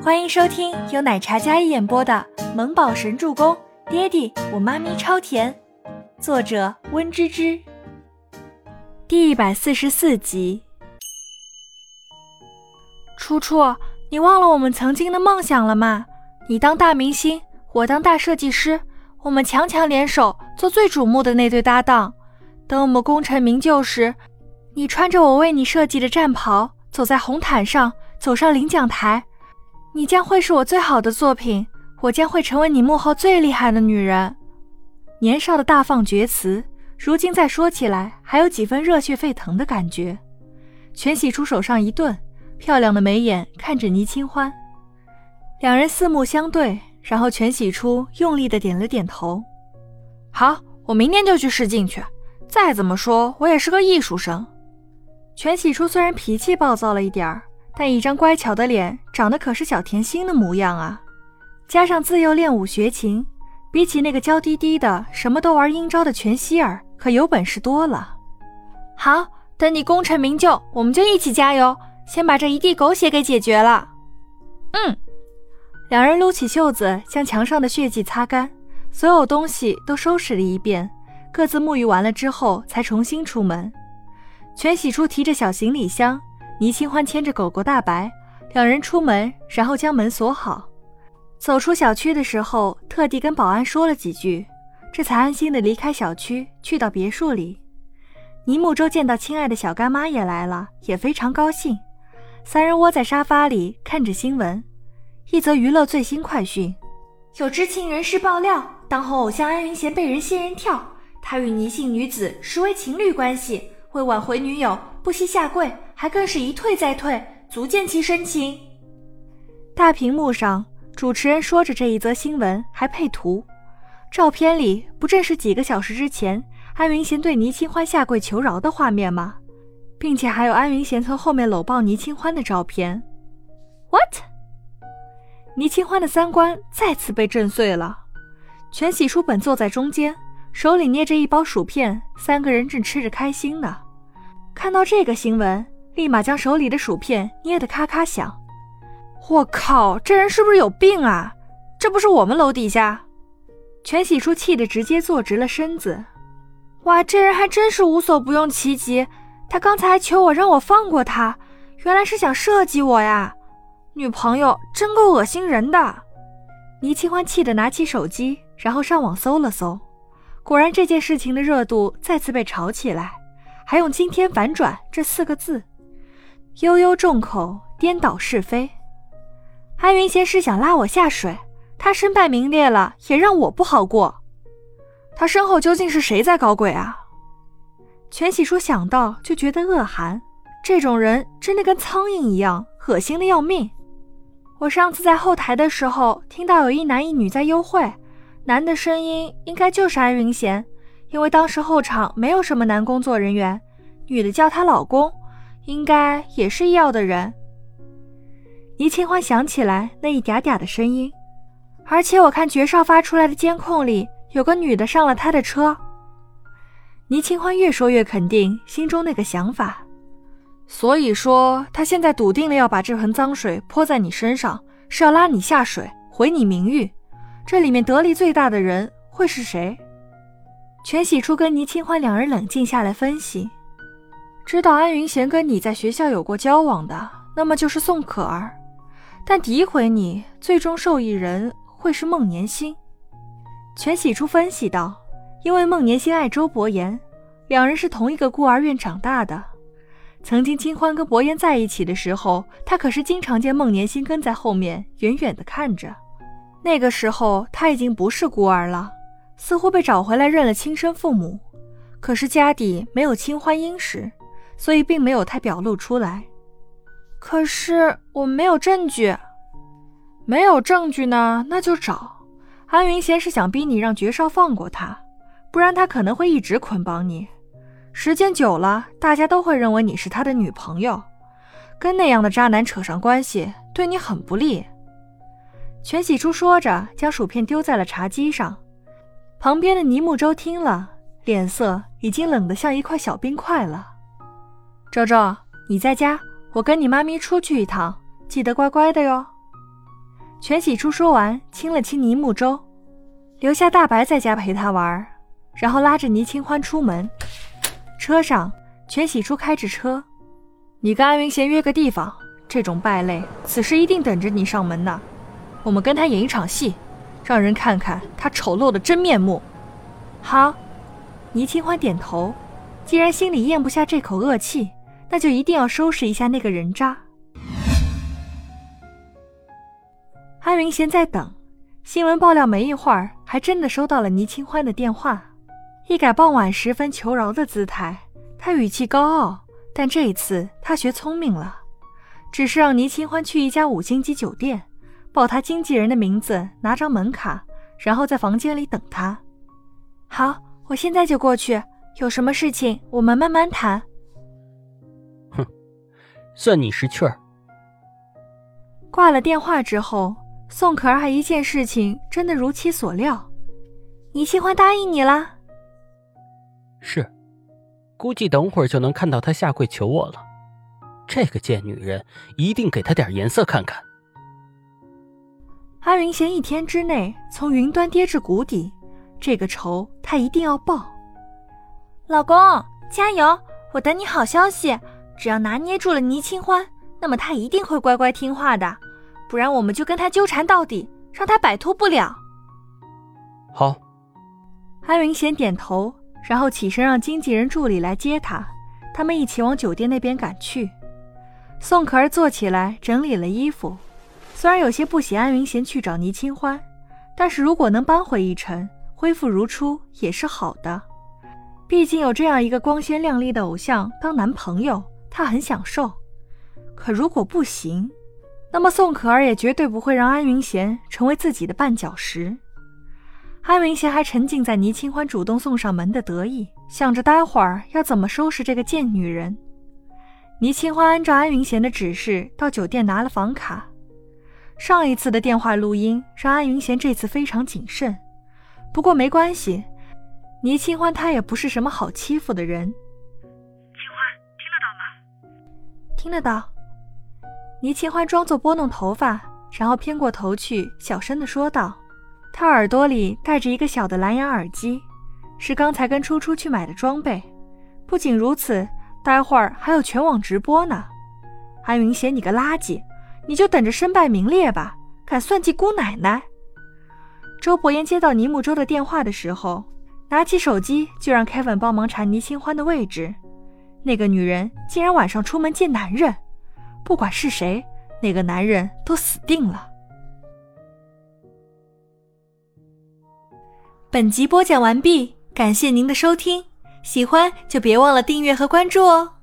欢迎收听由奶茶一演播的《萌宝神助攻》，爹地我妈咪超甜，作者温芝芝。第一百四十四集。初初，你忘了我们曾经的梦想了吗？你当大明星，我当大设计师，我们强强联手，做最瞩目的那对搭档。等我们功成名就时，你穿着我为你设计的战袍，走在红毯上，走上领奖台。你将会是我最好的作品，我将会成为你幕后最厉害的女人。年少的大放厥词，如今再说起来，还有几分热血沸腾的感觉。全喜初手上一顿，漂亮的眉眼看着倪清欢，两人四目相对，然后全喜初用力的点了点头。好，我明天就去试镜去。再怎么说，我也是个艺术生。全喜初虽然脾气暴躁了一点儿。但一张乖巧的脸，长得可是小甜心的模样啊！加上自幼练武学琴，比起那个娇滴滴的、什么都玩阴招的全希儿，可有本事多了。好，等你功成名就，我们就一起加油，先把这一地狗血给解决了。嗯，两人撸起袖子，将墙上的血迹擦干，所有东西都收拾了一遍，各自沐浴完了之后，才重新出门。全喜初提着小行李箱。倪清欢牵着狗狗大白，两人出门，然后将门锁好。走出小区的时候，特地跟保安说了几句，这才安心的离开小区，去到别墅里。倪木舟见到亲爱的小干妈也来了，也非常高兴。三人窝在沙发里看着新闻，一则娱乐最新快讯：有知情人士爆料，当红偶像安云贤被人仙人跳，他与倪姓女子实为情侣关系，为挽回女友不惜下跪。还更是一退再退，足见其深情。大屏幕上，主持人说着这一则新闻，还配图。照片里不正是几个小时之前安云贤对倪清欢下跪求饶的画面吗？并且还有安云贤从后面搂抱倪清欢的照片。What？倪清欢的三观再次被震碎了。全喜书本坐在中间，手里捏着一包薯片，三个人正吃着开心呢。看到这个新闻。立马将手里的薯片捏得咔咔响。我靠，这人是不是有病啊？这不是我们楼底下？全喜初气得直接坐直了身子。哇，这人还真是无所不用其极。他刚才求我让我放过他，原来是想设计我呀！女朋友真够恶心人的。倪清欢气得拿起手机，然后上网搜了搜，果然这件事情的热度再次被炒起来，还用“今天反转”这四个字。悠悠众口，颠倒是非。安云贤是想拉我下水，他身败名裂了，也让我不好过。他身后究竟是谁在搞鬼啊？全喜初想到就觉得恶寒，这种人真的跟苍蝇一样，恶心的要命。我上次在后台的时候，听到有一男一女在幽会，男的声音应该就是安云贤，因为当时后场没有什么男工作人员，女的叫他老公。应该也是医药的人。倪清欢想起来那一嗲嗲的声音，而且我看绝少发出来的监控里有个女的上了他的车。倪清欢越说越肯定心中那个想法，所以说他现在笃定了要把这盆脏水泼在你身上，是要拉你下水，毁你名誉。这里面得利最大的人会是谁？全喜初跟倪清欢两人冷静下来分析。知道安云贤跟你在学校有过交往的，那么就是宋可儿。但诋毁你，最终受益人会是孟年心。全喜初分析道：“因为孟年心爱周伯言，两人是同一个孤儿院长大的。曾经清欢跟伯言在一起的时候，他可是经常见孟年心跟在后面，远远的看着。那个时候他已经不是孤儿了，似乎被找回来认了亲生父母。可是家底没有清欢殷实。”所以并没有太表露出来，可是我们没有证据，没有证据呢，那就找。安云贤是想逼你让爵少放过他，不然他可能会一直捆绑你，时间久了，大家都会认为你是他的女朋友，跟那样的渣男扯上关系，对你很不利。全喜初说着，将薯片丢在了茶几上，旁边的倪木舟听了，脸色已经冷得像一块小冰块了。周周，你在家，我跟你妈咪出去一趟，记得乖乖的哟。全喜初说完，亲了亲倪木舟，留下大白在家陪他玩，然后拉着倪清欢出门。车上，全喜初开着车，你跟安云贤约个地方，这种败类，此时一定等着你上门呢。我们跟他演一场戏，让人看看他丑陋的真面目。好，倪清欢点头。既然心里咽不下这口恶气，那就一定要收拾一下那个人渣。安云贤在等，新闻爆料没一会儿，还真的收到了倪清欢的电话，一改傍晚十分求饶的姿态，他语气高傲，但这一次他学聪明了，只是让倪清欢去一家五星级酒店。报他经纪人的名字，拿张门卡，然后在房间里等他。好，我现在就过去。有什么事情，我们慢慢谈。哼，算你识趣儿。挂了电话之后，宋可儿还一件事情真的如其所料，倪清欢答应你了。是，估计等会儿就能看到他下跪求我了。这个贱女人，一定给她点颜色看看。阿云贤一天之内从云端跌至谷底，这个仇他一定要报。老公，加油！我等你好消息。只要拿捏住了倪清欢，那么他一定会乖乖听话的，不然我们就跟他纠缠到底，让他摆脱不了。好。安云贤点头，然后起身让经纪人助理来接他，他们一起往酒店那边赶去。宋可儿坐起来整理了衣服。虽然有些不喜安云贤去找倪清欢，但是如果能扳回一城，恢复如初也是好的。毕竟有这样一个光鲜亮丽的偶像当男朋友，他很享受。可如果不行，那么宋可儿也绝对不会让安云贤成为自己的绊脚石。安云贤还沉浸在倪清欢主动送上门的得意，想着待会儿要怎么收拾这个贱女人。倪清欢按照安云贤的指示到酒店拿了房卡。上一次的电话录音让安云贤这次非常谨慎，不过没关系，倪清欢她也不是什么好欺负的人。听得到。倪清欢装作拨弄头发，然后偏过头去，小声的说道：“她耳朵里戴着一个小的蓝牙耳机，是刚才跟初初去买的装备。不仅如此，待会儿还有全网直播呢。”安云贤，你个垃圾！你就等着身败名裂吧！敢算计姑奶奶！周伯言接到倪木舟的电话的时候，拿起手机就让 Kevin 帮忙查倪清欢的位置。那个女人竟然晚上出门见男人，不管是谁，那个男人都死定了。本集播讲完毕，感谢您的收听，喜欢就别忘了订阅和关注哦。